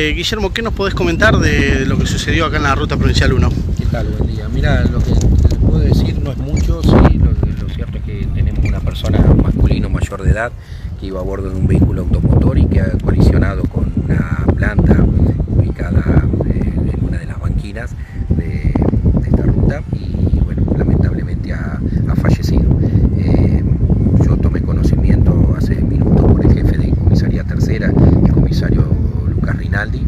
Eh, Guillermo, ¿qué nos podés comentar de lo que sucedió acá en la Ruta Provincial 1? ¿Qué tal? Buen día. Mira, lo que les puedo decir no es mucho, sí, lo, cierto es que tenemos una persona masculino mayor de edad que iba a bordo de un vehículo automotor y que ha colisionado con una planta ubicada eh, en una de las banquinas de, esta ruta y bueno, lamentablemente ha fallecido. Eh, yo tomé conocimiento hace minutos por el jefe de comisaría tercera, el comisario Lucas Rinaldi,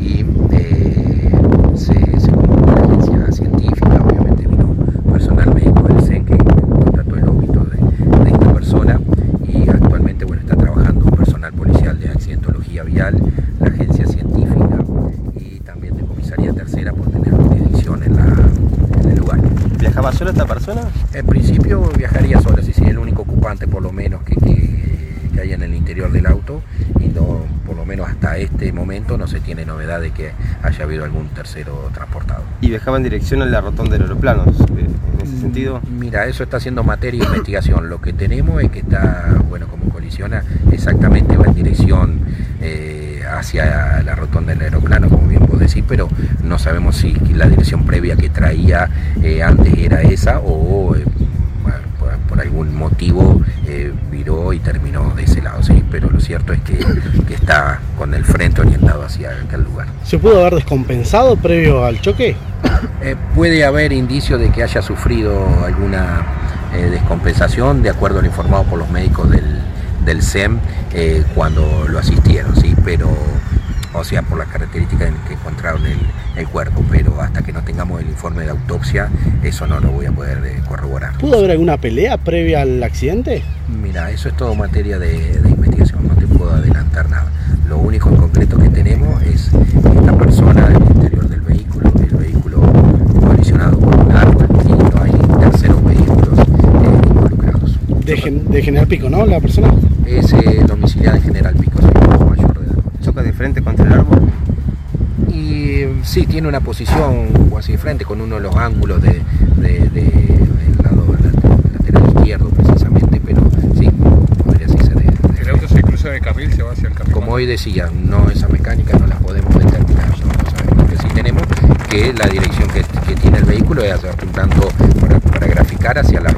y eh, se, se convocó a la agencia científica, obviamente vino personal médico del CEN que constató el óbito de, de esta persona y actualmente bueno, está trabajando personal policial de la agencia científica y también de comisaría tercera por tener jurisdicción en, la, en el lugar. ¿Viajaba sola esta persona? En principio viajaría sola, si sería el único ocupante por lo menos que, que, que hay en el interior del auto y no, por lo menos hasta este momento no se tiene novedad de que haya habido algún tercero transportado. ¿Y viajaba en dirección a la rotonda del aeroplanos? eh, En ese sentido, Mira, eso está haciendo materia de investigación. Lo que tenemos es que está, bueno, como colisiona, exactamente va en dirección hacia la rotonda del aeroplano, como bien vos decís, pero no sabemos si la dirección previa que traía eh, antes era esa o eh, por, por algún motivo eh, viró y terminó de ese lado, sí. Pero lo cierto es que, que está con el frente orientado hacia aquel lugar. ¿Se pudo haber descompensado previo al choque? Puede haber indicio de que haya sufrido alguna descompensación, de acuerdo a lo informado por los médicos del, del SEM eh, cuando lo asistieron, ¿sí? pero, o sea, por las características en que encontraron el, el cuerpo, pero hasta que no tengamos el informe de autopsia, eso no lo voy a poder eh, corroborar. ¿Pudo haber alguna pelea previa al accidente? Mira, eso es todo materia de, de investigación, no te puedo adelantar nada. Lo único en concreto que tenemos es esta persona en el interior del vehículo, el vehículo colisionado con un árbol y no hay terceros vehículos eh, involucrados. De, Gen- de General Pico, ¿no? La persona. Es eh, domiciliada en General Pico, edad. Choca de frente contra el árbol. Y sí, tiene una posición hacia de frente con uno de los ángulos de, de- de- del lado lat- lateral izquierdo precisamente, pero sí, podría decirse de, de El auto se cruza de carril, se va hacia el carril. Como hoy decía, no esa mecánica no la podemos determinar, nosotros sabemos que sí tenemos que la dirección que, que tiene el vehículo es apuntando para, para graficar hacia la